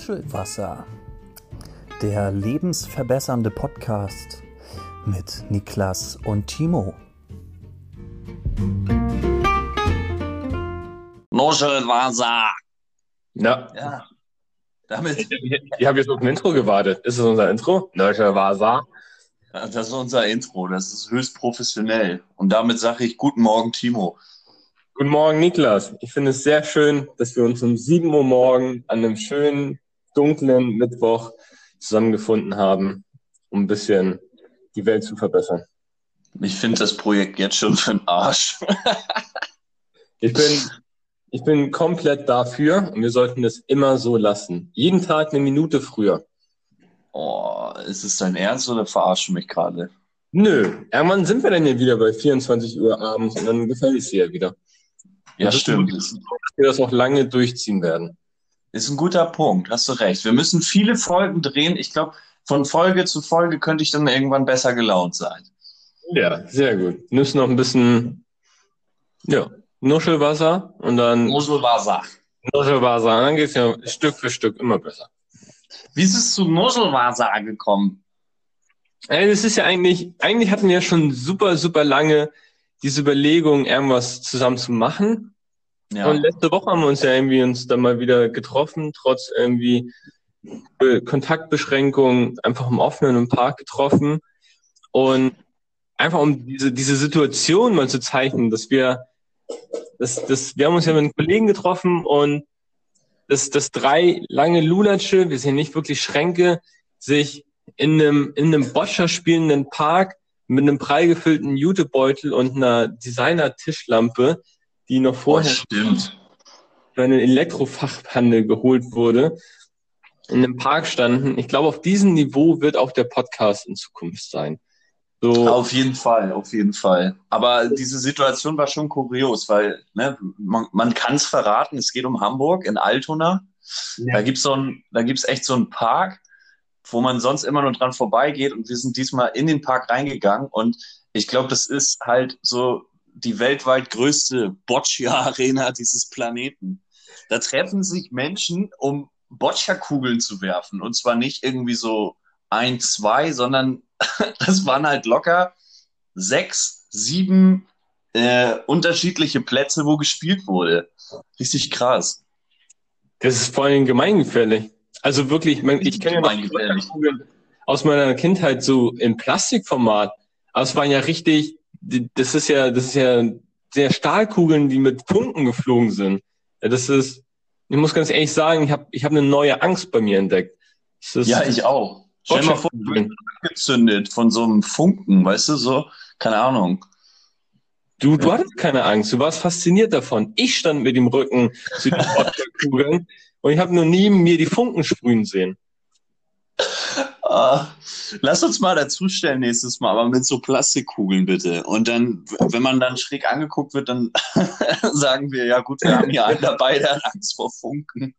Nuschelwasser, der lebensverbessernde Podcast mit Niklas und Timo. Nuschelwasser. Ja, Ja. Damit, ich habe jetzt auf ein Intro gewartet. Ist es unser Intro? Vasa. das ist unser Intro. Das ist höchst professionell. Und damit sage ich Guten Morgen, Timo. Guten Morgen, Niklas. Ich finde es sehr schön, dass wir uns um 7 Uhr morgen an einem schönen, dunklen Mittwoch zusammengefunden haben, um ein bisschen die Welt zu verbessern. Ich finde das Projekt jetzt schon für den Arsch. Ich bin, ich bin komplett dafür und wir sollten es immer so lassen. Jeden Tag eine Minute früher. Oh, ist es dein Ernst oder verarschst du mich gerade? Nö, irgendwann sind wir dann ja wieder bei 24 Uhr abends und dann gefällt es dir ja wieder. Ja, stimmt. Ist, Dass wir das auch lange durchziehen werden. Ist ein guter Punkt. Hast du recht. Wir müssen viele Folgen drehen. Ich glaube, von Folge zu Folge könnte ich dann irgendwann besser gelaunt sein. Ja, sehr gut. Nimmst noch ein bisschen, ja, Nuschelwasser und dann Nuschelwasser. Nuschelwasser. Und dann geht's ja Stück für Stück immer besser. Wie ist es zu Nuschelwasser gekommen? Ey, das ist ja eigentlich, eigentlich hatten wir ja schon super, super lange diese Überlegung, irgendwas zusammen zu machen. Ja. Und letzte Woche haben wir uns ja irgendwie uns dann mal wieder getroffen, trotz irgendwie Kontaktbeschränkungen, einfach im Offenen im Park getroffen. Und einfach um diese, diese Situation mal zu zeichnen, dass wir, das, das, wir haben uns ja mit einem Kollegen getroffen und dass, dass drei lange Lulatsche, wir sind nicht wirklich Schränke, sich in einem, in einem Boccia spielenden Park mit einem prall gefüllten Jutebeutel und einer Designer-Tischlampe, die noch Oh, vorher stimmt. für einen Elektrofachhandel geholt wurde, in einem Park standen. Ich glaube, auf diesem Niveau wird auch der Podcast in Zukunft sein. So, Auf jeden Fall, auf jeden Fall. Aber diese Situation war schon kurios, weil ne, man, man kann es verraten, es geht um Hamburg in Altona. Da gibt's so ein, da gibt's echt so einen Park, wo man sonst immer nur dran vorbeigeht und wir sind diesmal in den Park reingegangen und ich glaube, das ist halt so die weltweit größte Boccia-Arena dieses Planeten. Da treffen sich Menschen, um Boccia-Kugeln zu werfen und zwar nicht irgendwie so ein, zwei, sondern das waren halt locker sechs, sieben äh, unterschiedliche Plätze, wo gespielt wurde. Richtig krass. das ist vor allem gemeingefährlich. Also wirklich, man, ich kenne ja aus meiner Kindheit so im Plastikformat. Aber es waren ja richtig, das ist ja, das ist ja sehr Stahlkugeln, die mit Funken geflogen sind. Ja, das ist, ich muss ganz ehrlich sagen, ich habe ich hab eine neue Angst bei mir entdeckt. Ist, Ja, ich auch. Stell dir mal vor, du wirst angezündet von so einem Funken, weißt du, so, keine Ahnung. Du, du hattest keine Angst, du warst fasziniert davon. Ich stand mit dem Rücken zu den Kugeln und ich habe nur nie mir die Funken sprühen sehen. Ah, lass uns mal dazustellen nächstes Mal, aber mit so Plastikkugeln bitte. Und dann, wenn man dann schräg angeguckt wird, dann sagen wir, ja gut, wir haben hier einen dabei, der hat Angst vor Funken.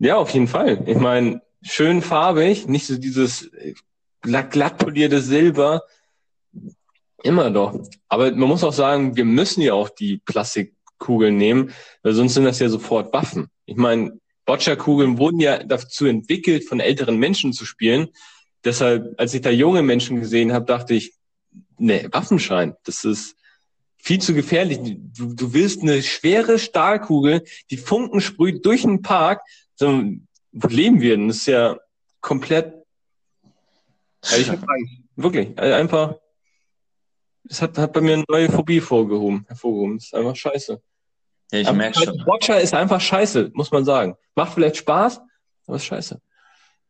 Ja, auf jeden Fall. Ich meine, schön farbig, nicht so dieses glatt, glatt polierte Silber. Immer doch. Aber man muss auch sagen, wir müssen ja auch die Plastikkugeln nehmen, weil sonst sind das ja sofort Waffen. Ich meine, Boccia-Kugeln wurden ja dazu entwickelt, von älteren Menschen zu spielen. Deshalb, als ich da junge Menschen gesehen habe, dachte ich, nee, Waffenschein, das ist viel zu gefährlich. Du, du willst eine schwere Stahlkugel, die Funken sprüht durch den Park. So, wo leben wir denn? Das ist ja komplett. Also ich. Wirklich. Also einfach. Es hat, hat bei mir eine neue Phobie vorgehoben, hervorgehoben. Das ist einfach scheiße. Ja, ich Aber merke schon. Boccia ist einfach scheiße, muss man sagen. Macht vielleicht Spaß, aber ist scheiße.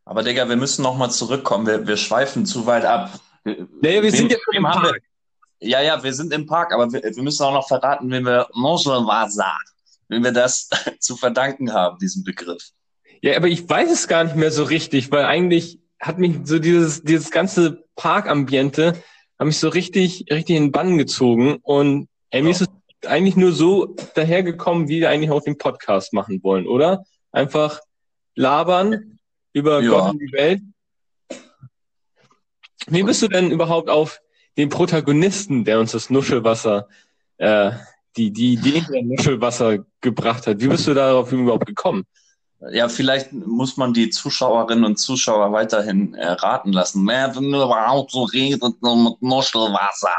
Aber Digga, wir müssen noch mal zurückkommen. Wir, wir schweifen zu weit ab. Nee, wir sind ja schon im wem haben wir- Park. Ja, ja, wir sind im Park, aber wir, wir müssen auch noch verraten, wenn wir Moselwasser, wenn wir das zu verdanken haben, diesen Begriff. Ja, aber ich weiß es gar nicht mehr so richtig, weil eigentlich hat mich so dieses, dieses ganze Parkambiente hat mich so richtig, richtig in den Bann gezogen und ey, mir ist es eigentlich nur so dahergekommen, wie wir eigentlich auch den Podcast machen wollen, oder? Einfach labern über Ja. Gott und die Welt. Wie bist du denn überhaupt auf den Protagonisten, der uns das Nuschelwasser äh, die, die Idee der Muschelwasser gebracht hat. Wie bist du darauf überhaupt gekommen? Ja, vielleicht muss man die Zuschauerinnen und Zuschauer weiterhin äh, raten lassen. Wer denn überhaupt so redet mit Muschelwasser?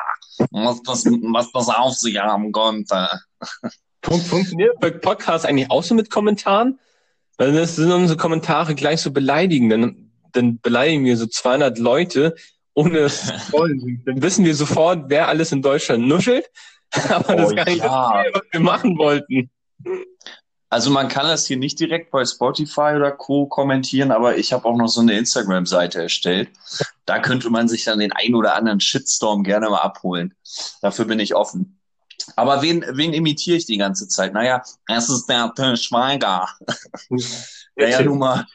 Was das, was das auf sich haben konnte. Funktioniert bei Podcasts eigentlich auch so mit Kommentaren? Weil das sind unsere Kommentare gleich so beleidigend. Dann, dann beleidigen wir so 200 Leute, ohne es zu wollen. Dann wissen wir sofort, wer alles in Deutschland nuschelt. Aber das Oh ist gar nicht ja. das, was wir machen wollten. Also man kann das hier nicht direkt bei Spotify oder Co. kommentieren, aber ich habe auch noch so eine Instagram-Seite erstellt. Da könnte man sich dann den ein oder anderen Shitstorm gerne mal abholen. Dafür bin ich offen. Aber wen, wen imitiere ich die ganze Zeit? Naja, es ist der Till Schweiger. Naja, nun mal.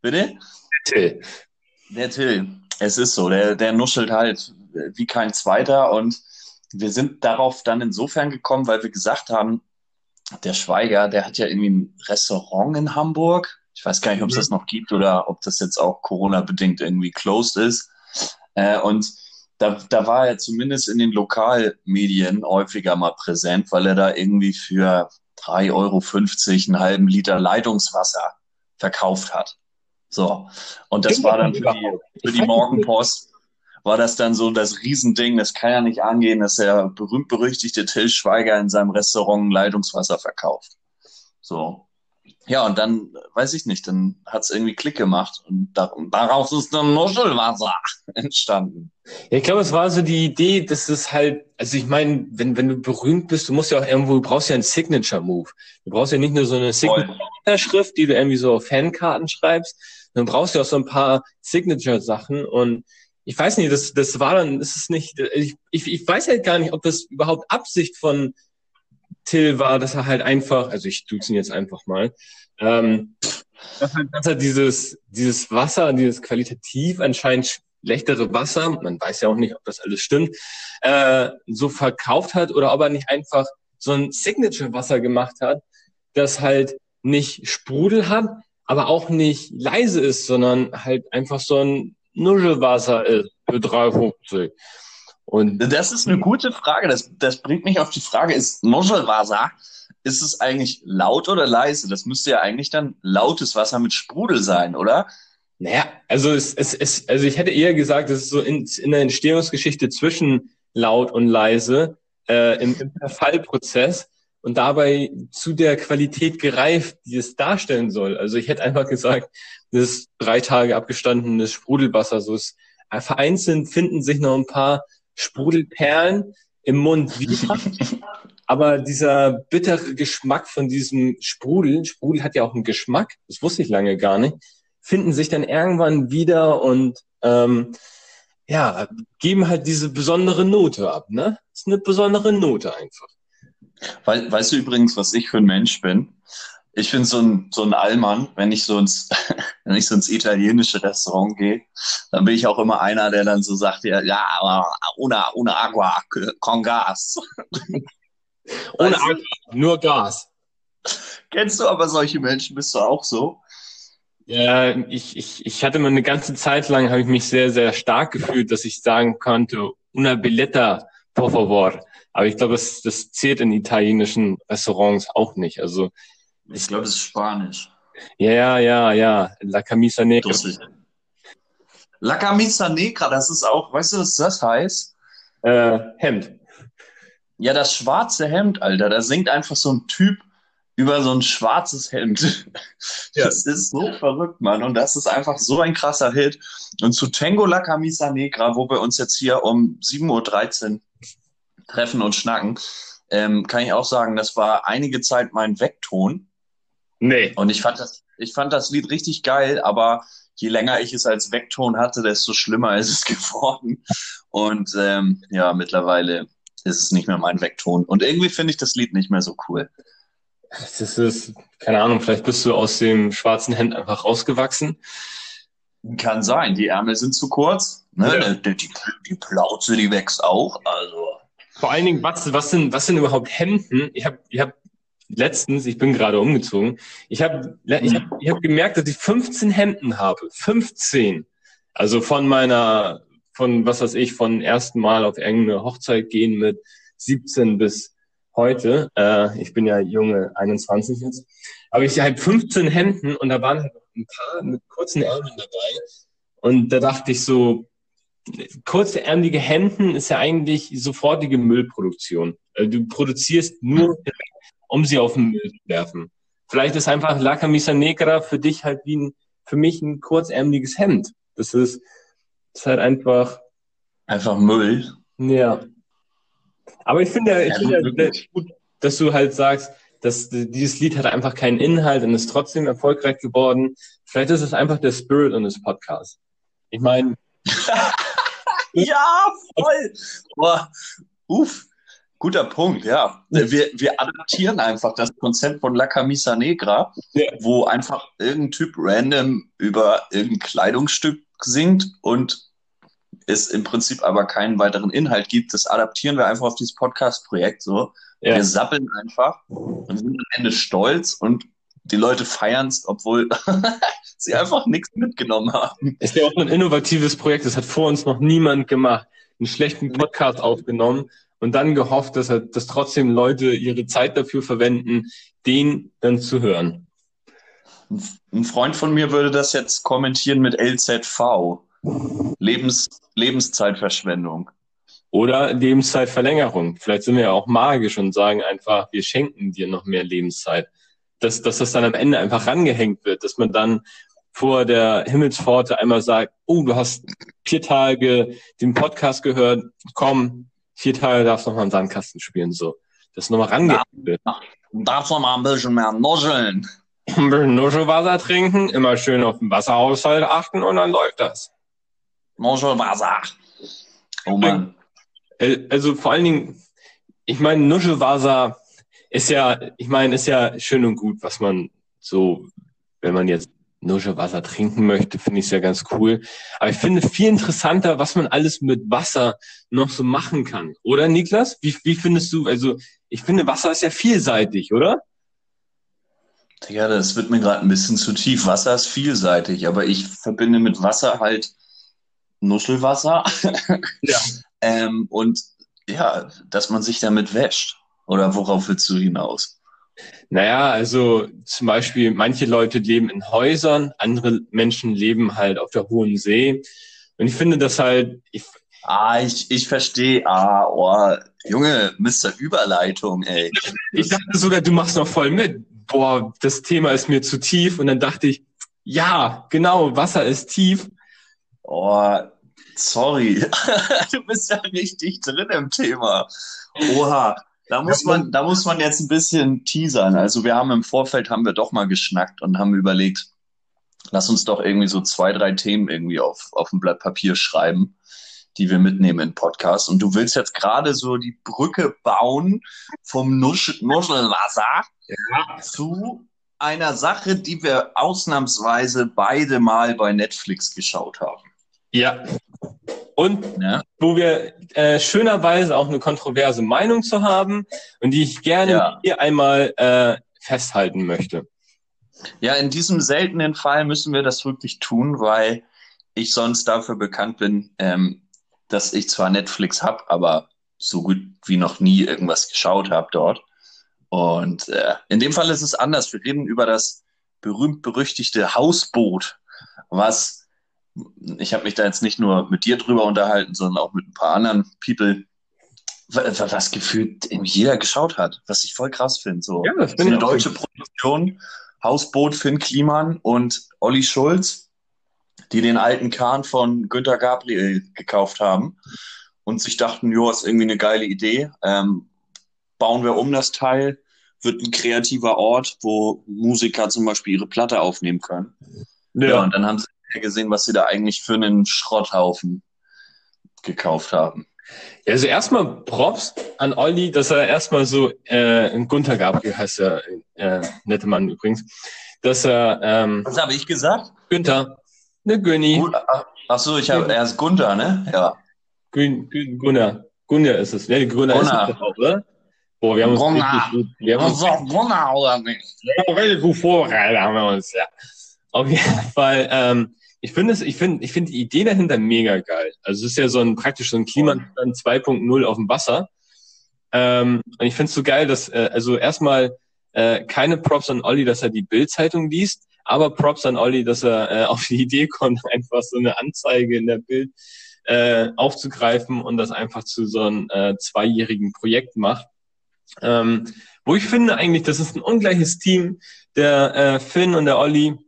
Bitte? Till. Der Till. Es ist so, der, der nuschelt halt wie kein Zweiter und wir sind darauf dann insofern gekommen, weil wir gesagt haben, der Schweiger, der hat ja irgendwie ein Restaurant in Hamburg. Ich weiß gar nicht, ob es das noch gibt oder ob das jetzt auch Corona-bedingt irgendwie closed ist. Äh, und da, da war er zumindest in den Lokalmedien häufiger mal präsent, weil er da irgendwie für 3,50 Euro einen halben Liter Leitungswasser verkauft hat. So. Und das war dann für die, für die Morgenpost, war das dann so das Riesending, das kann ja nicht angehen, dass der berühmt-berüchtigte Till Schweiger in seinem Restaurant Leitungswasser verkauft. So. Ja, und dann, weiß ich nicht, dann hat's irgendwie Klick gemacht und da, daraus ist dann Nuschelwasser entstanden. Ja, ich glaube, es war so die Idee, dass es halt, also ich meine, wenn, wenn du berühmt bist, du musst ja auch irgendwo, du brauchst ja einen Signature-Move. Du brauchst ja nicht nur so eine Signature-Schrift, die du irgendwie so auf Fankarten schreibst, dann brauchst du auch so ein paar Signature-Sachen und ich weiß nicht, das, das war dann, ist nicht, ich, ich, ich weiß halt gar nicht, ob das überhaupt Absicht von Till war, dass er halt einfach, also ich duze ihn jetzt einfach mal, ähm, dass er, dass er dieses, dieses Wasser, dieses qualitativ anscheinend schlechtere Wasser, man weiß ja auch nicht, ob das alles stimmt, äh, so verkauft hat oder ob er nicht einfach so ein Signature-Wasser gemacht hat, das halt nicht Sprudel hat, aber auch nicht leise ist, sondern halt einfach so ein Nuschelwasser ist für 3,50. Und Das ist eine gute Frage. Das, das bringt mich auf die Frage, ist Nuschelwasser, ist es eigentlich laut oder leise? Das müsste ja eigentlich dann lautes Wasser mit Sprudel sein, oder? Naja, also es, es, es, also ich hätte eher gesagt, es ist so in, in der Entstehungsgeschichte zwischen laut und leise äh, im, im Verfallprozess und dabei zu der Qualität gereift, die es darstellen soll. Also ich hätte einfach gesagt, das ist drei Tage abgestandenes Sprudelwasser. So ist vereinzelt finden sich noch ein paar Sprudelperlen im Mund wieder. Aber dieser bittere Geschmack von diesem Sprudel, Sprudel hat ja auch einen Geschmack, das wusste ich lange gar nicht, finden sich dann irgendwann wieder und ähm, ja, geben halt diese besondere Note ab, ne? Das ist eine besondere Note einfach. Wei- weißt du übrigens, was ich für ein Mensch bin? Ich bin so ein, so ein Allmann, wenn ich so ins, wenn ich so ins italienische Restaurant gehe, dann bin ich auch immer einer, der dann so sagt, ja, ja, una, una agua con gas. Ohne? Angst, nur Gas. Kennst du aber solche Menschen? Bist du auch so? Ja, ich, ich, ich hatte mal eine ganze Zeit lang, habe ich mich sehr, sehr stark gefühlt, dass ich sagen konnte, una billetta, por favor. Aber ich glaube, das, das zählt in italienischen Restaurants auch nicht. Also, Ich glaube, das ist Spanisch. ja, ja, ja, ja, la camisa negra. Dusselig. La Camisa Negra, das ist auch, weißt du, was das heißt? Äh, Hemd. Ja, das schwarze Hemd, Alter. Da singt einfach so ein Typ über so ein schwarzes Hemd. Das ist so verrückt, Mann. Und das ist einfach so ein krasser Hit. Und zu Tango La Camisa Negra, wo wir uns jetzt hier um 7.13 Uhr treffen und schnacken, ähm, kann ich auch sagen, das war einige Zeit mein Weckton. Nee. Und ich fand das, ich fand das Lied richtig geil, aber je länger ich es als Weckton hatte, desto schlimmer ist es geworden. Und ähm, ja, mittlerweile ist es nicht mehr mein Weckton. Und irgendwie finde ich das Lied nicht mehr so cool. Das ist, keine Ahnung, vielleicht bist du aus dem schwarzen Hemd einfach rausgewachsen. Kann sein, die Ärmel sind zu kurz. Ne? Ja. Die, die, die Plauze, die wächst auch. Also, Vor allen Dingen, was, was sind, was sind überhaupt Hemden? Ich habe, ich habe letztens, ich bin gerade umgezogen, ich habe, ich habe, ich habe gemerkt, dass ich 15 Hemden habe. 15. Also von meiner, von was weiß ich, von ersten Mal auf irgendeine Hochzeit gehen mit 17 bis heute. Äh, ich bin ja junge 21 jetzt. Aber ich halt 15 Hemden und da waren halt ein paar mit kurzen Ärmeln dabei. Und da dachte ich so, kurze ärmelige Hemden ist ja eigentlich sofortige Müllproduktion. Also du produzierst nur, um sie auf den Müll zu werfen. Vielleicht ist einfach La Camisa Negra für dich halt wie ein, für mich ein kurzärmeliges Hemd. Das ist, das ist halt einfach. Einfach Müll. Ja. Aber ich finde, ich ja, finde gut, dass du halt sagst, dass dieses Lied hat einfach keinen Inhalt und ist trotzdem erfolgreich geworden. Vielleicht ist es einfach der Spirit unseres Podcasts. Ich meine. ja, voll. Boah, uff. Guter Punkt, ja. Wir, wir adaptieren einfach das Konzept von La Camisa Negra, ja. wo einfach irgendein Typ random über irgendein Kleidungsstück singt und es im Prinzip aber keinen weiteren Inhalt gibt. Das adaptieren wir einfach auf dieses Podcast-Projekt so. Ja. Wir sappeln einfach und sind am Ende stolz und die Leute feiern es, obwohl sie einfach nichts mitgenommen haben. Ist ja auch ein innovatives Projekt. Das hat vor uns noch niemand gemacht. Einen schlechten Podcast aufgenommen und dann gehofft, dass, er, dass trotzdem Leute ihre Zeit dafür verwenden, den dann zu hören. Ein Freund von mir würde das jetzt kommentieren mit LZV. Lebens, Lebenszeitverschwendung. Oder Lebenszeitverlängerung. Vielleicht sind wir ja auch magisch und sagen einfach, wir schenken dir noch mehr Lebenszeit. Dass, dass das dann am Ende einfach rangehängt wird, dass man dann vor der Himmelspforte einmal sagt, oh, du hast vier Tage den Podcast gehört, komm, vier Tage darfst du noch mal im Sandkasten spielen, so. Das nochmal rangehen wird. Darfst noch mal ein bisschen mehr nuscheln. Ein bisschen Nuschelwasser trinken, immer schön auf den Wasserhaushalt achten und dann läuft das. Nuschelwasser. Oh Mann. Äh, also vor allen Dingen, ich meine, Nuschelwasser ist ja, ich meine, ist ja schön und gut, was man so, wenn man jetzt Nuschelwasser trinken möchte, finde ich es ja ganz cool. Aber ich finde viel interessanter, was man alles mit Wasser noch so machen kann. Oder Niklas? Wie, wie findest du, also ich finde, Wasser ist ja vielseitig, oder? Ja, das wird mir gerade ein bisschen zu tief. Wasser ist vielseitig, aber ich verbinde mit Wasser halt Nuschelwasser. Ja. ähm, und ja, dass man sich damit wäscht. Oder worauf willst du hinaus? Naja, also zum Beispiel, manche Leute leben in Häusern, andere Menschen leben halt auf der Hohen See. Und ich finde das halt. Ich, ah, ich, ich verstehe. Ah, oh, Junge, Mr. Überleitung, ey. Ich dachte sogar, du machst noch voll mit. Boah, das Thema ist mir zu tief. Und dann dachte ich, ja, genau, Wasser ist tief. Oh, sorry. du bist ja richtig drin im Thema. Oha. Da muss man, da muss man jetzt ein bisschen teasern. Also wir haben im Vorfeld haben wir doch mal geschnackt und haben überlegt, lass uns doch irgendwie so zwei, drei Themen irgendwie auf, auf ein Blatt Papier schreiben, die wir mitnehmen in Podcast. Und du willst jetzt gerade so die Brücke bauen vom Nusch Nuschelwasser ja. zu einer Sache, die wir ausnahmsweise beide mal bei Netflix geschaut haben. Ja. Und ja. wo wir äh, schönerweise auch eine kontroverse Meinung zu haben und die ich gerne ja. hier einmal äh, festhalten möchte. Ja, in diesem seltenen Fall müssen wir das wirklich tun, weil ich sonst dafür bekannt bin, ähm, dass ich zwar Netflix habe, aber so gut wie noch nie irgendwas geschaut habe dort. Und äh, in dem Fall ist es anders. Wir reden über das berühmt-berüchtigte Hausboot, was ich habe mich da jetzt nicht nur mit dir drüber unterhalten, sondern auch mit ein paar anderen People, was gefühlt jeder geschaut hat, was ich voll krass finde. So, ja, das so eine deutsche Produktion, Hausboot Finn Kliman und Olli Schulz, die den alten Kahn von Günter Gabriel gekauft haben und sich dachten, jo, ist irgendwie eine geile Idee. Ähm, bauen wir um das Teil, wird ein kreativer Ort, wo Musiker zum Beispiel ihre Platte aufnehmen können. Ja, ja und dann haben sie gesehen, was sie da eigentlich für einen Schrotthaufen gekauft haben. Ja, also erstmal Props an Olli, dass er erstmal so, äh, Gunther Gabriel heißt der äh, nette Mann übrigens, dass er, ähm, Was habe ich gesagt? Günther, ne Günni. Ach so, ich habe, er ist Gunther, ne? Ja. Gün, Gün, Gunnar. Gunnar ist es. Ne, Gunnar, Gunnar. ist es auch, oder? Boah, wir haben uns Gunnar. richtig gut, wir haben uns, Gunnar oder nicht? Ja, richtig gut vorbereitet haben wir uns, ja. Auf jeden Fall, ähm, ich finde es, ich finde, ich finde die Idee dahinter mega geil. Also es ist ja so ein praktisch so ein Klimastand 2.0 auf dem Wasser. Ähm, und ich finde es so geil, dass, äh, also erstmal äh, keine Props an Olli, dass er die Bild-Zeitung liest, aber Props an Olli, dass er äh, auf die Idee kommt, einfach so eine Anzeige in der Bild äh, aufzugreifen und das einfach zu so einem äh, zweijährigen Projekt macht. Ähm, wo ich finde eigentlich, das ist ein ungleiches Team, der äh, Finn und der Olli.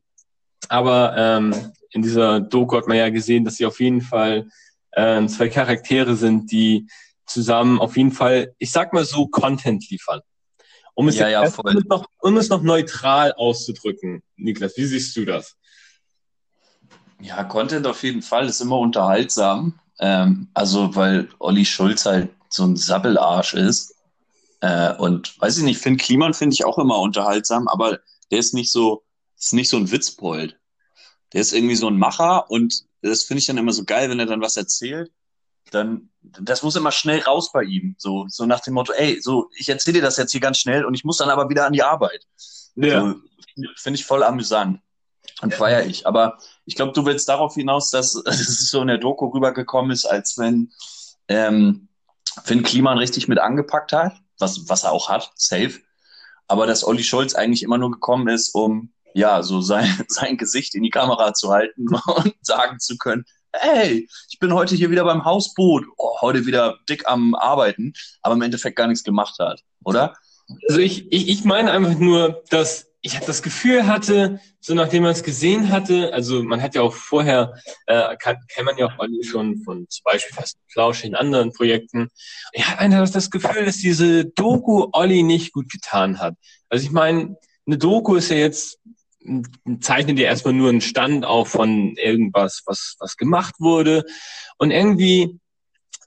Aber ähm, in dieser Doku hat man ja gesehen, dass sie auf jeden Fall äh, zwei Charaktere sind, die zusammen auf jeden Fall, ich sag mal so, Content liefern. Um es, ja, ja, um es, noch, um es noch neutral auszudrücken, Niklas, wie siehst du das? Ja, Content auf jeden Fall ist immer unterhaltsam. Ähm, also, weil Olli Schulz halt so ein Sabbelarsch ist. Äh, und weiß ich nicht, Finn Kliman finde ich auch immer unterhaltsam, aber der ist nicht so, ist nicht so ein Witzbold. Der ist irgendwie so ein Macher und das finde ich dann immer so geil, wenn er dann was erzählt. Dann, das muss immer schnell raus bei ihm. So, so nach dem Motto, ey, so, ich erzähle dir das jetzt hier ganz schnell und ich muss dann aber wieder an die Arbeit. Ja. So, finde ich voll amüsant und feiere ich. Aber ich glaube, du willst darauf hinaus, dass es so in der Doku rübergekommen ist, als wenn ähm, Finn Kliman richtig mit angepackt hat, was, was er auch hat, safe. Aber dass Olli Scholz eigentlich immer nur gekommen ist, um ja, so sein, sein Gesicht in die Kamera zu halten und sagen zu können, hey, ich bin heute hier wieder beim Hausboot, oh, heute wieder dick am Arbeiten, aber im Endeffekt gar nichts gemacht hat, oder? Also ich, ich, ich meine einfach nur, dass ich das Gefühl hatte, so nachdem man es gesehen hatte, also man hat ja auch vorher, äh, kann, kennt man ja auch alle schon von zum Beispiel Fast Flausch in anderen Projekten. Ich hatte einfach das Gefühl, dass diese Doku Olli nicht gut getan hat. Also ich meine, eine Doku ist ja jetzt zeichnet dir erstmal nur einen Stand auf von irgendwas, was, was gemacht wurde. Und irgendwie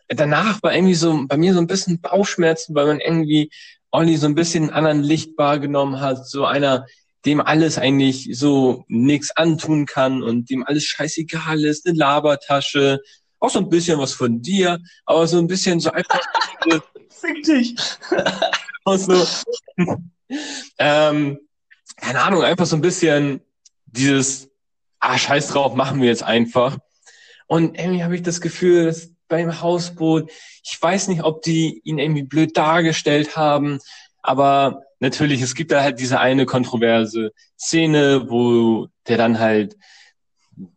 danach war irgendwie so bei mir so ein bisschen Bauchschmerzen, weil man irgendwie Olli so ein bisschen einen anderen Licht wahrgenommen hat, so einer, dem alles eigentlich so nichts antun kann und dem alles scheißegal ist, eine Labertasche, auch so ein bisschen was von dir, aber so ein bisschen so einfach. Fick dich! auch so, ähm, keine Ahnung, einfach so ein bisschen dieses, ah, scheiß drauf, machen wir jetzt einfach. Und irgendwie habe ich das Gefühl, dass beim Hausboot, ich weiß nicht, ob die ihn irgendwie blöd dargestellt haben, aber natürlich, es gibt da halt diese eine kontroverse Szene, wo der dann halt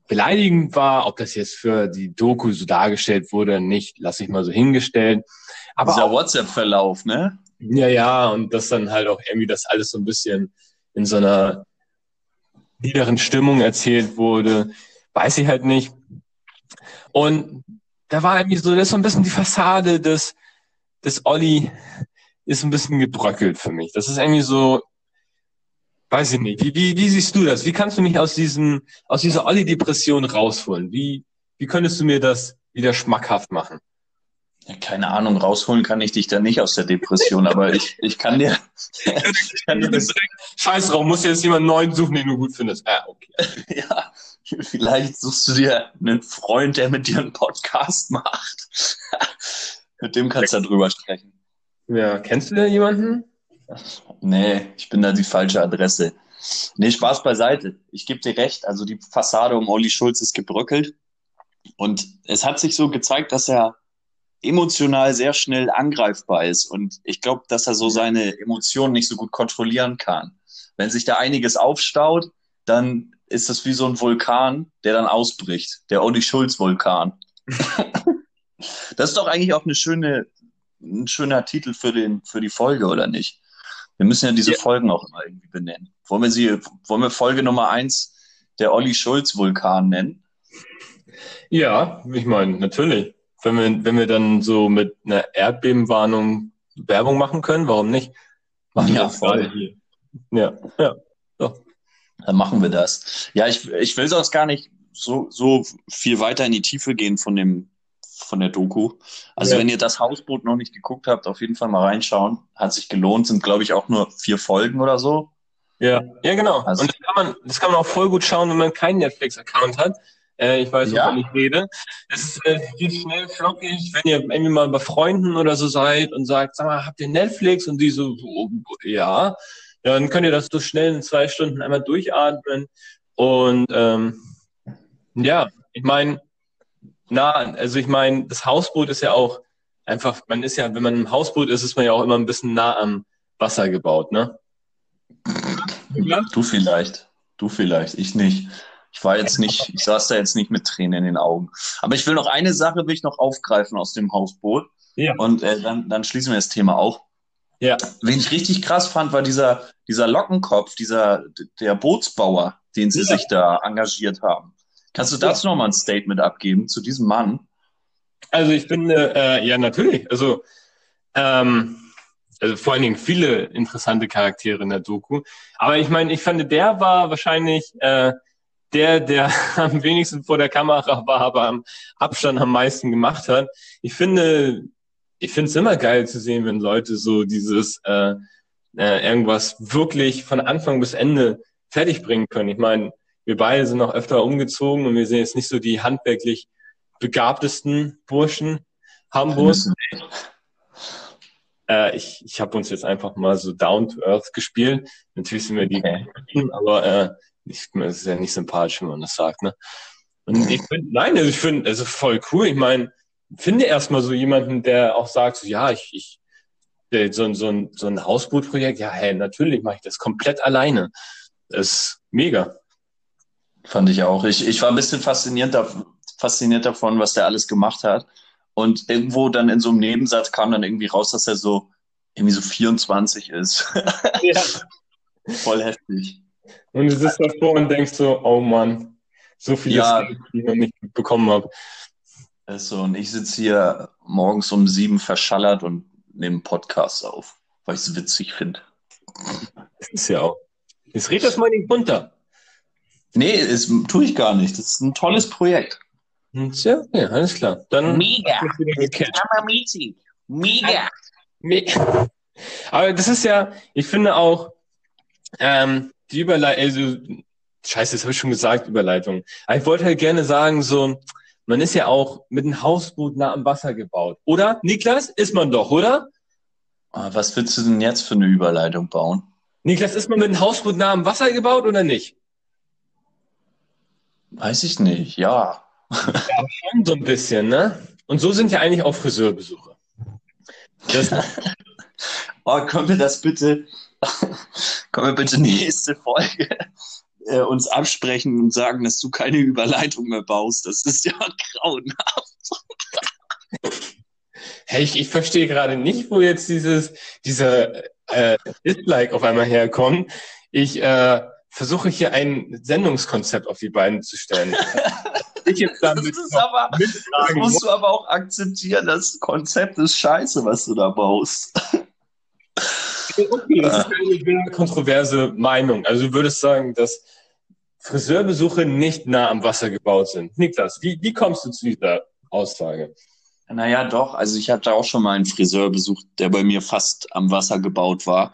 beleidigend war, ob das jetzt für die Doku so dargestellt wurde oder nicht, lasse ich mal so hingestellt. Aber dieser WhatsApp-Verlauf, ne? Ja, ja, und das dann halt auch irgendwie das alles so ein bisschen in so einer niederen Stimmung erzählt wurde, weiß ich halt nicht. Und da war irgendwie so, das ist so ein bisschen die Fassade des, des Olli ist ein bisschen gebröckelt für mich. Das ist irgendwie so, weiß ich nicht. Wie, wie, wie siehst du das? Wie kannst du mich aus diesem, aus dieser Olli-Depression rausholen? Wie, wie könntest du mir das wieder schmackhaft machen? Ja, keine Ahnung, rausholen kann ich dich da nicht aus der Depression, aber ich, ich kann dir. ich kann dir das Scheiß drauf, muss jetzt jemand neuen suchen, den du gut findest. Ah, okay. ja, vielleicht suchst du dir einen Freund, der mit dir einen Podcast macht. mit dem kannst du drüber sprechen. Ja, kennst du da jemanden? Nee, ich bin da die falsche Adresse. Nee, Spaß beiseite. Ich gebe dir recht, also die Fassade um Olli Schulz ist gebröckelt. Und es hat sich so gezeigt, dass er emotional sehr schnell angreifbar ist. Und ich glaube, dass er so seine Emotionen nicht so gut kontrollieren kann. Wenn sich da einiges aufstaut, dann ist das wie so ein Vulkan, der dann ausbricht. Der Olli Schulz-Vulkan. das ist doch eigentlich auch eine schöne, ein schöner Titel für, den, für die Folge, oder nicht? Wir müssen ja diese ja. Folgen auch immer irgendwie benennen. Wollen wir sie, wollen wir Folge Nummer eins der Olli Schulz-Vulkan nennen? Ja, ich meine, natürlich wenn wir, wenn wir dann so mit einer Erdbebenwarnung Werbung machen können, warum nicht? Machen ja, voll. Hier. Ja, ja. So. Dann machen wir das. Ja, ich, ich will sonst gar nicht so, so viel weiter in die Tiefe gehen von dem, von der Doku. Also ja. wenn ihr das Hausboot noch nicht geguckt habt, auf jeden Fall mal reinschauen. Hat sich gelohnt, sind glaube ich auch nur vier Folgen oder so. Ja, ja genau. Also, Und das kann, man, das kann man auch voll gut schauen, wenn man keinen Netflix-Account hat. Äh, ich weiß, ja. wovon ich rede. Es ist äh, viel schnell flockig, wenn ihr irgendwie mal bei Freunden oder so seid und sagt, sag mal, habt ihr Netflix? Und die so, oh, ja. Ja, dann könnt ihr das so schnell in zwei Stunden einmal durchatmen. Und ähm, ja, ich meine, na, also ich meine, das Hausboot ist ja auch einfach, man ist ja, wenn man im Hausboot ist, ist man ja auch immer ein bisschen nah am Wasser gebaut, ne? Du vielleicht. Du vielleicht. Ich nicht. Ich war jetzt nicht, ich saß da jetzt nicht mit Tränen in den Augen. Aber ich will noch eine Sache will ich noch aufgreifen aus dem Hausboot. Ja. Und äh, dann, dann schließen wir das Thema auch. Ja. Wen ich richtig krass fand, war dieser, dieser Lockenkopf, dieser, der Bootsbauer, den sie ja. sich da engagiert haben. Kannst du dazu ja. noch mal ein Statement abgeben zu diesem Mann? Also ich finde, äh, ja, natürlich. Also, ähm, also vor allen Dingen viele interessante Charaktere in der Doku. Aber ich meine, ich fand, der war wahrscheinlich äh, der, der am wenigsten vor der Kamera war, aber am Abstand am meisten gemacht hat. Ich finde, ich finde es immer geil zu sehen, wenn Leute so dieses äh, äh, irgendwas wirklich von Anfang bis Ende fertig bringen können. Ich meine, wir beide sind noch öfter umgezogen und wir sind jetzt nicht so die handwerklich begabtesten Burschen Hamburg. Äh, ich ich habe uns jetzt einfach mal so down to earth gespielt. Natürlich sind wir die, okay. aber äh, ich, es ist ja nicht sympathisch, wenn man das sagt, ne? Und ich finde, nein, also ich finde, also voll cool. Ich meine, finde erstmal so jemanden, der auch sagt, so, ja, ich, ich so, so, ein, so ein Hausbootprojekt, ja, hey, natürlich mache ich das komplett alleine. Das ist mega. Fand ich auch. Ich, ich war ein bisschen fasziniert, fasziniert davon, was der alles gemacht hat. Und irgendwo dann in so einem Nebensatz kam dann irgendwie raus, dass er so irgendwie so 24 ist. Ja. Voll heftig. Und du sitzt davor und denkst so, oh Mann, so viele ja. Skills, die ich noch nicht bekommen habe. Ist so, und ich sitze hier morgens um sieben verschallert und nehme einen Podcast auf, weil ich es witzig finde. Das ist ja auch. Jetzt red das mal nicht runter. Nee, das tue ich gar nicht. Das ist ein tolles Projekt. Ja, ja alles klar. Dann Mega. Meeting. Mega. Mega. Aber das ist ja, ich finde auch, ähm, die Überleitung, also, scheiße, das habe ich schon gesagt, Überleitung. Aber ich wollte halt gerne sagen, so, man ist ja auch mit einem Hausboot nah am Wasser gebaut. Oder, Niklas? Ist man doch, oder? Ah, was willst du denn jetzt für eine Überleitung bauen? Niklas, ist man mit einem Hausboot nah am Wasser gebaut oder nicht? Weiß ich nicht, ja. Ja, schon so ein bisschen, ne? Und so sind ja eigentlich auch Friseurbesuche. Das oh, können wir das bitte, können wir bitte nächste Folge äh, uns absprechen und sagen, dass du keine Überleitung mehr baust. Das ist ja grauenhaft. Hey, ich, ich verstehe gerade nicht, wo jetzt dieses, dieser äh, Dislike auf einmal herkommt. Ich äh, versuche hier ein Sendungskonzept auf die Beine zu stellen. ich jetzt damit das, ist aber, das musst du aber auch akzeptieren, das Konzept ist scheiße, was du da baust. Okay, das ist eine kontroverse Meinung. Also du würdest sagen, dass Friseurbesuche nicht nah am Wasser gebaut sind. Niklas, wie, wie kommst du zu dieser Aussage? Naja, doch. Also ich hatte auch schon mal einen Friseur besucht, der bei mir fast am Wasser gebaut war,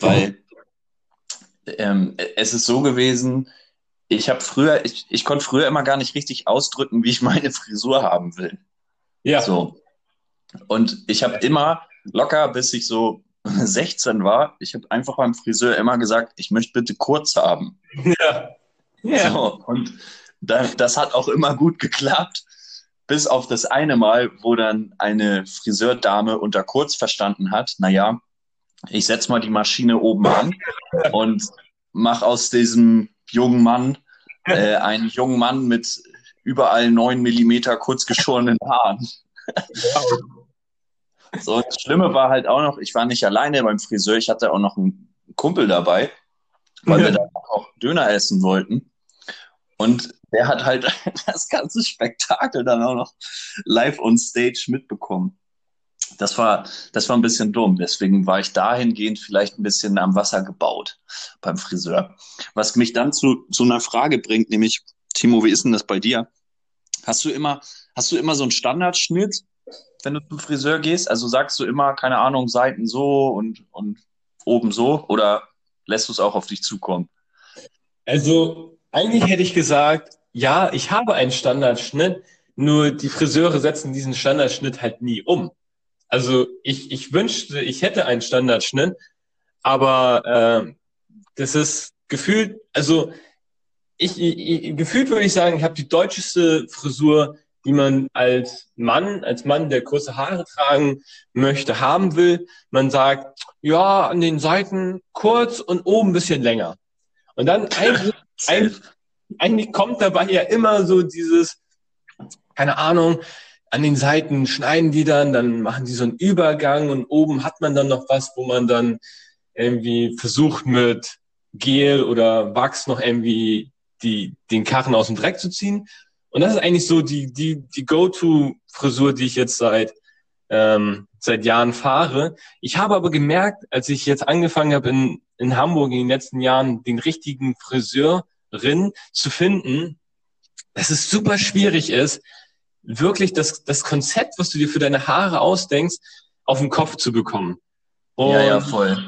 weil ähm, es ist so gewesen, ich habe früher, ich, ich konnte früher immer gar nicht richtig ausdrücken, wie ich meine Frisur haben will. Ja. So. Und ich habe immer locker, bis ich so 16 war, ich habe einfach beim Friseur immer gesagt, ich möchte bitte kurz haben. Ja. ja. So, und da, das hat auch immer gut geklappt, bis auf das eine Mal, wo dann eine Friseurdame unter kurz verstanden hat, naja, ich setze mal die Maschine oben an und mach aus diesem jungen Mann äh, einen jungen Mann mit überall neun Millimeter kurz geschorenen Haaren. So, das Schlimme war halt auch noch, ich war nicht alleine beim Friseur, ich hatte auch noch einen Kumpel dabei, weil wir da auch Döner essen wollten. Und der hat halt das ganze Spektakel dann auch noch live on stage mitbekommen. Das war, das war ein bisschen dumm. Deswegen war ich dahingehend vielleicht ein bisschen am Wasser gebaut beim Friseur. Was mich dann zu, zu einer Frage bringt, nämlich, Timo, wie ist denn das bei dir? Hast du immer, hast du immer so einen Standardschnitt, wenn du zum Friseur gehst? Also sagst du immer, keine Ahnung, Seiten so und, und oben so oder lässt du es auch auf dich zukommen? Also eigentlich hätte ich gesagt, ja, ich habe einen Standardschnitt, nur die Friseure setzen diesen Standardschnitt halt nie um. Also ich, ich wünschte, ich hätte einen Standardschnitt, aber äh, das ist gefühlt, also ich, ich gefühlt würde ich sagen, ich habe die deutscheste Frisur, die man als Mann, als Mann, der kurze Haare tragen möchte, haben will. Man sagt, ja, an den Seiten kurz und oben ein bisschen länger. Und dann eigentlich, eigentlich, eigentlich kommt dabei ja immer so dieses, keine Ahnung, an den Seiten schneiden die dann, dann machen die so einen Übergang und oben hat man dann noch was, wo man dann irgendwie versucht mit Gel oder Wachs noch irgendwie die, den Karren aus dem Dreck zu ziehen. Und das ist eigentlich so die, die, die Go-To-Frisur, die ich jetzt seit, ähm, seit Jahren fahre. Ich habe aber gemerkt, als ich jetzt angefangen habe in, in Hamburg in den letzten Jahren den richtigen Friseurin zu finden, dass es super schwierig ist, wirklich das, das Konzept, was du dir für deine Haare ausdenkst, auf den Kopf zu bekommen. Und ja, ja, voll.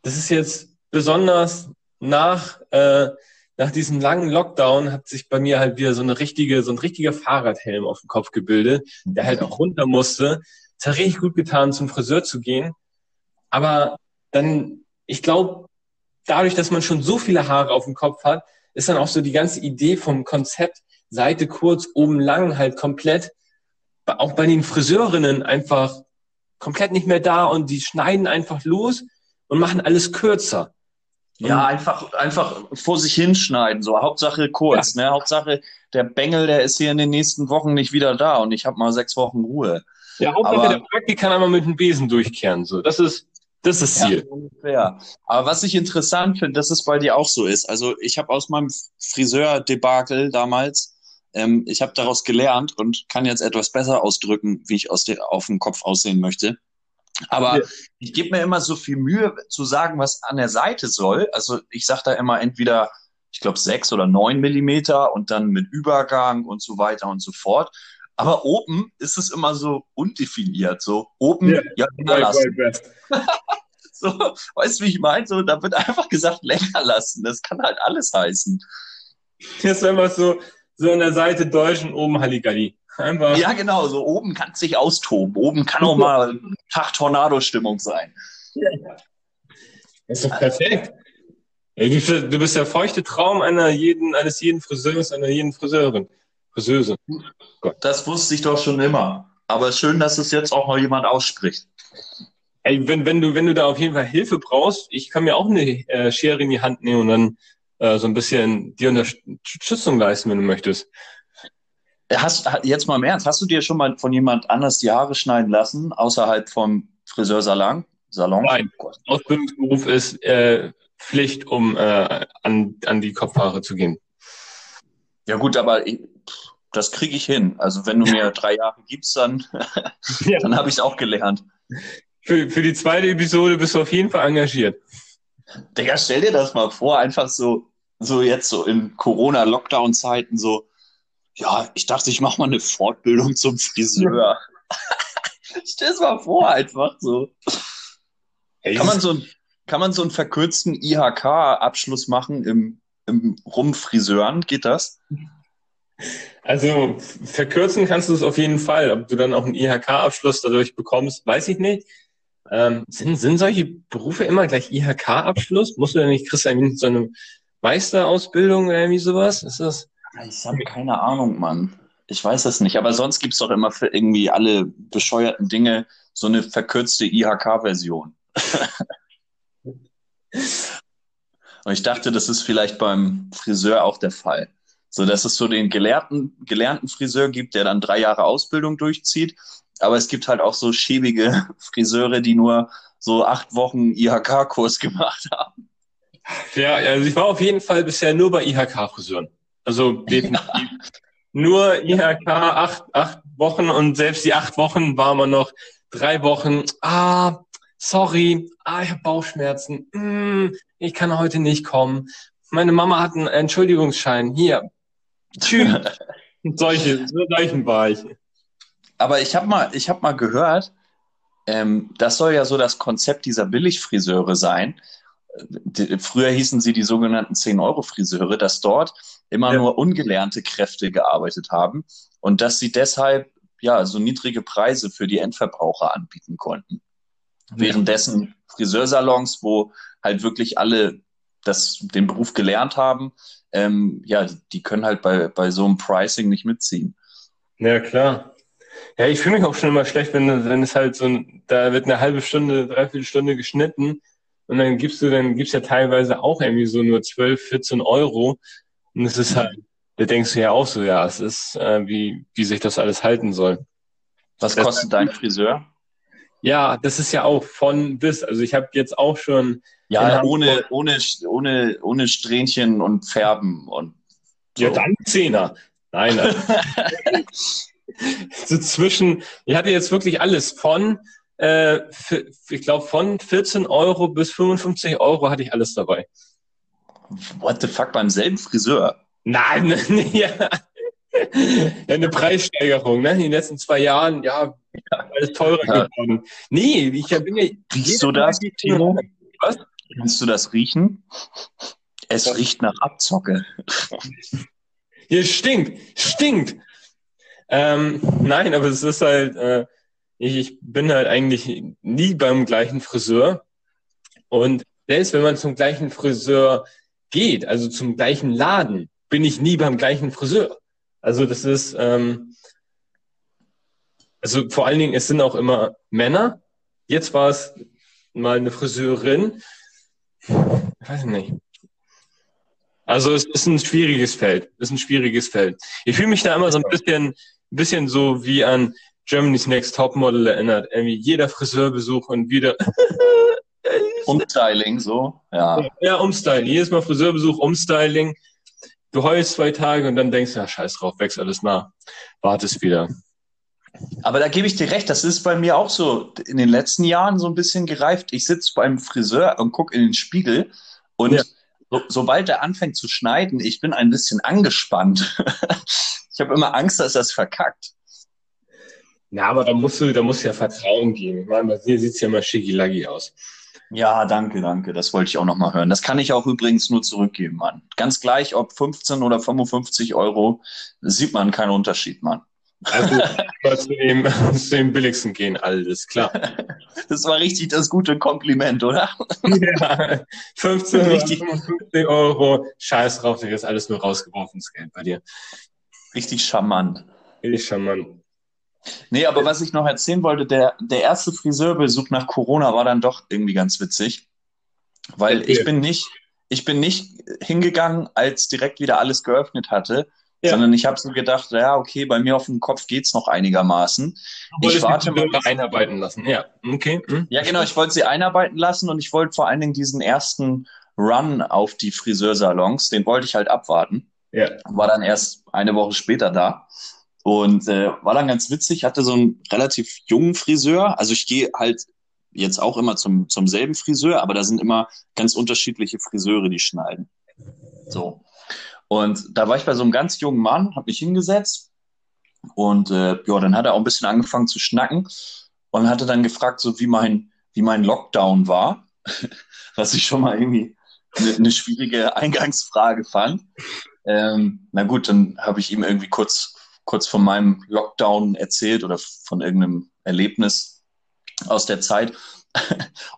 Das ist jetzt besonders nach, äh, nach diesem langen Lockdown hat sich bei mir halt wieder so eine richtige, so ein richtiger Fahrradhelm auf dem Kopf gebildet, der halt auch runter musste. Es hat richtig gut getan, zum Friseur zu gehen. Aber dann, ich glaube, dadurch, dass man schon so viele Haare auf dem Kopf hat, ist dann auch so die ganze Idee vom Konzept Seite kurz, oben lang halt komplett, auch bei den Friseurinnen einfach komplett nicht mehr da und die schneiden einfach los und machen alles kürzer. Ja, einfach, einfach vor sich hinschneiden, so Hauptsache kurz, ja. ne? Hauptsache der Bengel, der ist hier in den nächsten Wochen nicht wieder da und ich habe mal sechs Wochen Ruhe. Ja, Hauptsache Aber, der Praktik kann einmal mit dem Besen durchkehren, so. Das ist, das ist Ziel. Ja, Aber was ich interessant finde, dass es bei dir auch so ist. Also ich habe aus meinem Friseur-Debakel damals, ähm, ich habe daraus gelernt und kann jetzt etwas besser ausdrücken, wie ich aus der, auf dem Kopf aussehen möchte. Aber ja. ich gebe mir immer so viel Mühe zu sagen, was an der Seite soll. Also ich sage da immer entweder, ich glaube, sechs oder neun Millimeter und dann mit Übergang und so weiter und so fort. Aber oben ist es immer so undefiniert. So oben, ja, ja länger lassen. so, weißt du, wie ich meine? So, da wird einfach gesagt, länger lassen. Das kann halt alles heißen. Das ist immer so, so an der Seite Deutsch und oben Halligalli. Einfach. Ja, genau. So oben kann es sich austoben. Oben kann auch mal Tag Tornado-Stimmung sein. Ja. Das ist doch perfekt. Du bist der feuchte Traum einer jeden, eines jeden Friseurs, einer jeden Friseurin. Friseuse. Das wusste ich doch schon immer. Aber schön, dass es jetzt auch mal jemand ausspricht. Ey, wenn, wenn, du, wenn du da auf jeden Fall Hilfe brauchst, ich kann mir auch eine äh, Schere in die Hand nehmen und dann äh, so ein bisschen die Unterstützung leisten, wenn du möchtest. Hast, jetzt mal im Ernst, hast du dir schon mal von jemand anders die Haare schneiden lassen, außerhalb vom Friseursalon? Salon? Nein, Ausbildungsberuf ist äh, Pflicht, um äh, an, an die Kopfhaare zu gehen. Ja gut, aber ich, das kriege ich hin. Also wenn du mir drei Jahre gibst, dann, ja. dann habe ich es auch gelernt. Für, für die zweite Episode bist du auf jeden Fall engagiert. Digga, stell dir das mal vor, einfach so, so jetzt so in Corona-Lockdown-Zeiten so, ja, ich dachte, ich mache mal eine Fortbildung zum Friseur. Stell es mal vor, einfach so. Hey, kann man so, ein, kann man so einen verkürzten IHK-Abschluss machen im, im Rumfriseuren? Geht das? Also verkürzen kannst du es auf jeden Fall. Ob du dann auch einen IHK-Abschluss dadurch bekommst, weiß ich nicht. Ähm, sind, sind solche Berufe immer gleich IHK-Abschluss? Musst du denn nicht, kriegst du irgendwie so eine Meisterausbildung oder irgendwie sowas? Ist das? Ich habe keine Ahnung, Mann. Ich weiß es nicht. Aber sonst gibt's doch immer für irgendwie alle bescheuerten Dinge so eine verkürzte IHK-Version. Und ich dachte, das ist vielleicht beim Friseur auch der Fall. So dass es so den gelehrten, gelernten Friseur gibt, der dann drei Jahre Ausbildung durchzieht. Aber es gibt halt auch so schäbige Friseure, die nur so acht Wochen IHK-Kurs gemacht haben. Ja, also ich war auf jeden Fall bisher nur bei IHK-Friseuren. Also definitiv. Nur IHK acht, acht Wochen und selbst die acht Wochen war man noch drei Wochen. Ah, sorry, ah, ich habe Bauchschmerzen. Mm, ich kann heute nicht kommen. Meine Mama hat einen Entschuldigungsschein. Hier. Tschüss. Solche, so solchen war ich. Aber ich habe mal, ich habe mal gehört, ähm, das soll ja so das Konzept dieser Billigfriseure sein. Die, früher hießen sie die sogenannten 10-Euro-Friseure, dass dort immer ja. nur ungelernte Kräfte gearbeitet haben und dass sie deshalb ja so niedrige Preise für die Endverbraucher anbieten konnten. Ja. Währenddessen Friseursalons, wo halt wirklich alle das, den Beruf gelernt haben, ähm, ja, die können halt bei, bei so einem Pricing nicht mitziehen. Ja, klar. Ja, ich fühle mich auch schon immer schlecht, wenn, wenn es halt so, da wird eine halbe Stunde, dreiviertel Stunde geschnitten und dann gibst du, dann gibt's ja teilweise auch irgendwie so nur 12, 14 Euro und es ist halt, da denkst du ja auch so, ja, es ist, äh, wie, wie sich das alles halten soll. Was das kostet dein Friseur? Ja, das ist ja auch von bis. Also ich habe jetzt auch schon. Ja, ohne, ohne, ohne, ohne Strähnchen und Färben und. So. Ja, dann Zehner. Nein. Also, so zwischen, ich hatte jetzt wirklich alles von, äh, ich glaube, von 14 Euro bis 55 Euro hatte ich alles dabei. What the fuck, beim selben Friseur? Nein, ja. ja, eine Preissteigerung, ne? In den letzten zwei Jahren, ja, alles teurer ja. geworden. Nee, ich bin ja. Riechst du das, Timo? Was? Kannst du das riechen? Es Was? riecht nach Abzocke. Hier stinkt, stinkt. Ähm, nein, aber es ist halt, äh, ich, ich bin halt eigentlich nie beim gleichen Friseur. Und selbst wenn man zum gleichen Friseur geht, also zum gleichen Laden, bin ich nie beim gleichen Friseur. Also das ist, ähm, also vor allen Dingen, es sind auch immer Männer. Jetzt war es mal eine Friseurin. Ich weiß nicht. Also es ist ein schwieriges Feld. Es ist ein schwieriges Feld. Ich fühle mich da immer so ein bisschen, ein bisschen so wie an Germany's Next Topmodel erinnert. Irgendwie jeder Friseurbesuch und wieder Umstyling, so, ja. Ja, Umstyling. Jedes Mal Friseurbesuch, Umstyling. Du heulst zwei Tage und dann denkst du, ja, scheiß drauf, wächst alles nach. Wartest wieder. Aber da gebe ich dir recht, das ist bei mir auch so in den letzten Jahren so ein bisschen gereift. Ich sitze beim Friseur und gucke in den Spiegel und ja. so, sobald er anfängt zu schneiden, ich bin ein bisschen angespannt. ich habe immer Angst, dass das verkackt. Ja, aber da musst du, da musst du ja Vertrauen geben. Ich meine, bei dir sieht's ja immer schicki aus. Ja, danke, danke. Das wollte ich auch nochmal hören. Das kann ich auch übrigens nur zurückgeben, Mann. Ganz gleich, ob 15 oder 55 Euro, sieht man keinen Unterschied, Mann. Also zu dem, zu dem billigsten gehen, alles klar. Das war richtig das gute Kompliment, oder? Ja, 15 richtig. 55 Euro, scheiß drauf, das ist alles nur rausgeworfenes Geld bei dir. Richtig charmant. Richtig charmant. Nee, aber was ich noch erzählen wollte, der, der erste Friseurbesuch nach Corona war dann doch irgendwie ganz witzig. Weil okay. ich bin nicht, ich bin nicht hingegangen, als direkt wieder alles geöffnet hatte, ja. sondern ich habe so gedacht, ja, okay, bei mir auf dem Kopf geht's noch einigermaßen. Du ich warte mal einarbeiten lassen. Ja, okay. Hm. Ja, genau, ich wollte sie einarbeiten lassen und ich wollte vor allen Dingen diesen ersten Run auf die Friseursalons, den wollte ich halt abwarten. Ja. War dann erst eine Woche später da. Und äh, war dann ganz witzig, hatte so einen relativ jungen Friseur. Also ich gehe halt jetzt auch immer zum, zum selben Friseur, aber da sind immer ganz unterschiedliche Friseure, die schneiden. So. Und da war ich bei so einem ganz jungen Mann, habe mich hingesetzt und äh, ja, dann hat er auch ein bisschen angefangen zu schnacken und hatte dann gefragt, so wie mein, wie mein Lockdown war, was ich schon mal irgendwie eine, eine schwierige Eingangsfrage fand. Ähm, na gut, dann habe ich ihm irgendwie kurz kurz von meinem Lockdown erzählt oder von irgendeinem Erlebnis aus der Zeit.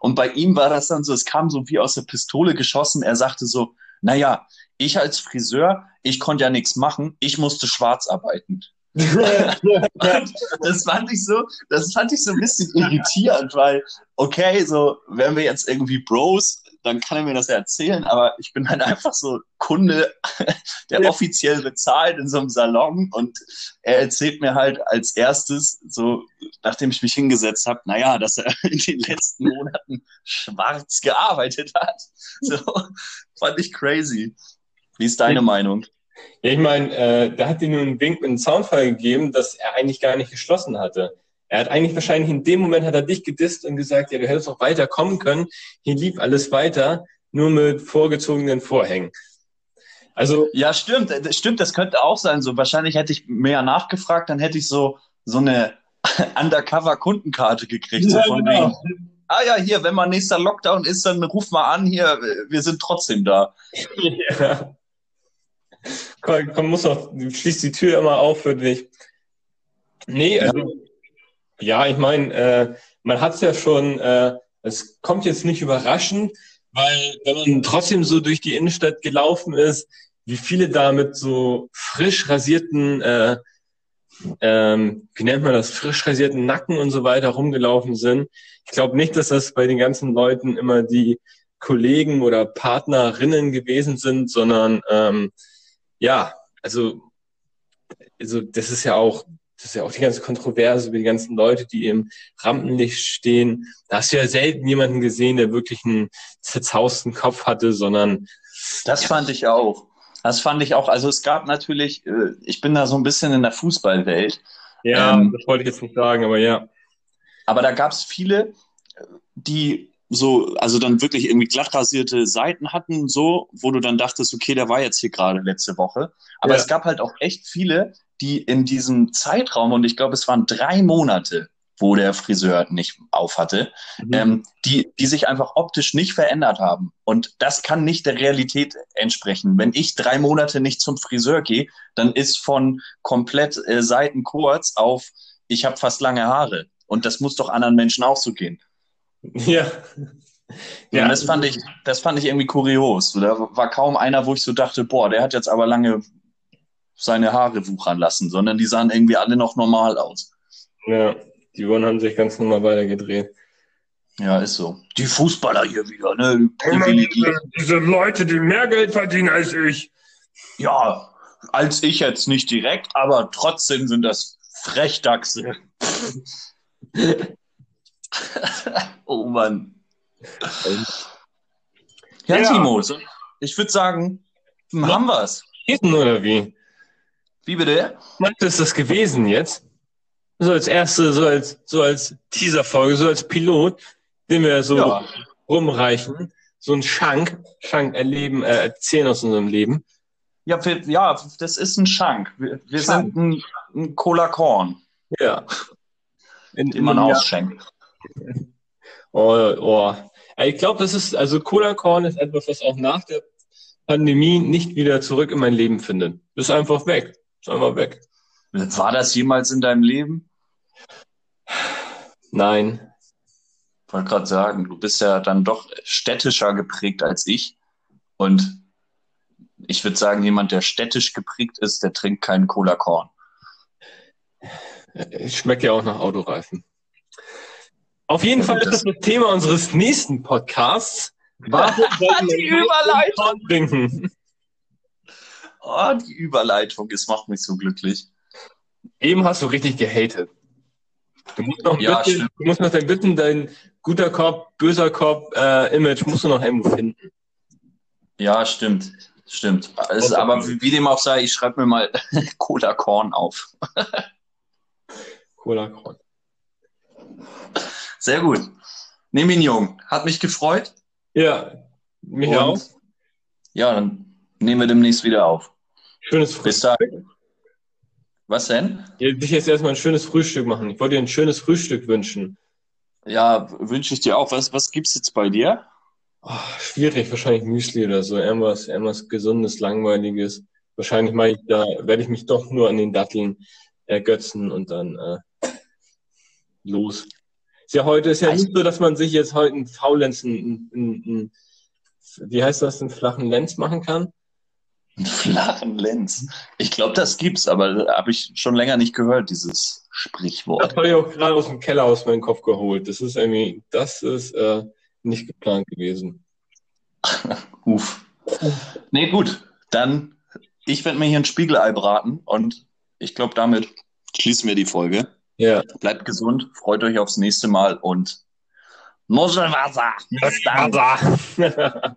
Und bei ihm war das dann so, es kam so wie aus der Pistole geschossen. Er sagte so, naja, ich als Friseur, ich konnte ja nichts machen, ich musste schwarz arbeiten. das fand ich so, das fand ich so ein bisschen irritierend, weil, okay, so, wären wir jetzt irgendwie Bros, dann kann er mir das ja erzählen, aber ich bin halt einfach so Kunde, der ja. offiziell bezahlt in so einem Salon und er erzählt mir halt als erstes, so nachdem ich mich hingesetzt habe, naja, dass er in den letzten Monaten schwarz gearbeitet hat. So fand ich crazy. Wie ist deine ja. Meinung? Ja, ich meine, äh, da hat dir nur einen Wink mit einem Soundfall gegeben, dass er eigentlich gar nicht geschlossen hatte. Er hat eigentlich wahrscheinlich in dem Moment hat er dich gedisst und gesagt, ja, du hättest auch weiter kommen können. Hier lief alles weiter, nur mit vorgezogenen Vorhängen. Also ja, stimmt, stimmt, das könnte auch sein. So wahrscheinlich hätte ich mehr nachgefragt, dann hätte ich so so eine Undercover Kundenkarte gekriegt, ja, so von genau. wegen. Ah ja, hier, wenn mal nächster Lockdown ist, dann ruf mal an, hier, wir sind trotzdem da. ja. Komm, komm, muss noch, schließ die Tür immer auf für dich. Nee, also ja. Ich meine, äh, man hat es ja schon, äh, es kommt jetzt nicht überraschend, weil wenn man trotzdem so durch die Innenstadt gelaufen ist, wie viele da mit so frisch rasierten äh, ähm, wie nennt man das, frisch rasierten Nacken und so weiter rumgelaufen sind. Ich glaube nicht, dass das bei den ganzen Leuten immer die Kollegen oder Partnerinnen gewesen sind, sondern ähm, ja, also, also das ist ja auch, das ist ja auch die ganze Kontroverse über die ganzen Leute, die im Rampenlicht stehen. Da hast du ja selten jemanden gesehen, der wirklich einen zerzausten Kopf hatte, sondern das ja. fand ich auch. Das fand ich auch. Also es gab natürlich, äh, ich bin da so ein bisschen in der Fußballwelt. Ja, ähm, das wollte ich jetzt nicht sagen, aber ja. Aber da gab es viele, die so, also dann wirklich irgendwie glatt rasierte Seiten hatten, so, wo du dann dachtest, okay, der war jetzt hier gerade letzte Woche. Aber ja. es gab halt auch echt viele, die in diesem Zeitraum, und ich glaube, es waren drei Monate, wo der Friseur nicht auf hatte, mhm. ähm, die, die sich einfach optisch nicht verändert haben. Und das kann nicht der Realität entsprechen. Wenn ich drei Monate nicht zum Friseur gehe, dann ist von komplett äh, Seiten kurz auf, ich habe fast lange Haare. Und das muss doch anderen Menschen auch so gehen. Ja. Ja, das fand ich, das fand ich irgendwie kurios. Da war kaum einer, wo ich so dachte, boah, der hat jetzt aber lange seine Haare wuchern lassen, sondern die sahen irgendwie alle noch normal aus. Ja. Die Uhren haben sich ganz normal weitergedreht. Ja, ist so. Die Fußballer hier wieder, ne? Diese, diese Leute, die mehr Geld verdienen als ich. Ja, als ich jetzt nicht direkt, aber trotzdem sind das Frechdachse. oh Mann. Ja, ja. Timo, ich würde sagen, haben wir's. Oder wie? Wie bitte? Du, ist das gewesen jetzt? so als erste, so als, so als Teaser-Folge, so als Pilot, den wir so ja. rumreichen. So ein Schank, Schank erleben, äh, erzählen aus unserem Leben. Ja, wir, ja, das ist ein Schank. Wir, wir Schank. sind ein, ein Cola Korn. Ja. In, den man ausschenkt. Oh, oh. Ich glaube, das ist, also Cola Korn ist etwas, was auch nach der Pandemie nicht wieder zurück in mein Leben findet. Ist einfach weg. Ist einfach weg. War das jemals in deinem Leben? Nein. Ich wollte gerade sagen, du bist ja dann doch städtischer geprägt als ich. Und ich würde sagen, jemand, der städtisch geprägt ist, der trinkt keinen Cola Korn. Schmeckt ja auch nach Autoreifen. Auf jeden ja, Fall ist das das Thema unseres nächsten Podcasts. Warum die Überleitung. Oh, die Überleitung, es macht mich so glücklich. Eben hast du richtig gehatet. Du musst noch, ja, bisschen, du musst noch dein Bitten, dein guter Kopf, böser Kopf, äh, Image musst du noch irgendwo finden. Ja, stimmt. Stimmt. Ist, aber wie, wie, dem auch sei, ich schreibe mir mal Cola Korn auf. Cola Korn. Sehr gut. Nehm ihn jung. Hat mich gefreut. Ja, mich Und, auch. Ja, dann nehmen wir demnächst wieder auf. Schönes Frühstück. Bis. Was denn? Ja, dich jetzt erstmal ein schönes Frühstück machen. Ich wollte dir ein schönes Frühstück wünschen. Ja, wünsche ich dir auch. Was, was gibt's jetzt bei dir? Oh, schwierig, wahrscheinlich Müsli oder so. Irgendwas, irgendwas Gesundes, Langweiliges. Wahrscheinlich mache ich da, werde ich mich doch nur an den Datteln ergötzen und dann äh, los. Ist ja heute ist ja nicht so, dass man sich jetzt heute einen Faulenzen, einen, wie heißt das, einen flachen Lenz machen kann. Einen flachen Lenz. Ich glaube, das gibt's, aber habe ich schon länger nicht gehört, dieses Sprichwort. Das habe ich auch gerade aus dem Keller aus meinem Kopf geholt. Das ist irgendwie, das ist äh, nicht geplant gewesen. Uff. Nee, gut. Dann, ich werde mir hier ein Spiegelei braten und ich glaube, damit schließen wir die Folge. Ja. Bleibt gesund, freut euch aufs nächste Mal und Muschelwasser. Muschelwasser.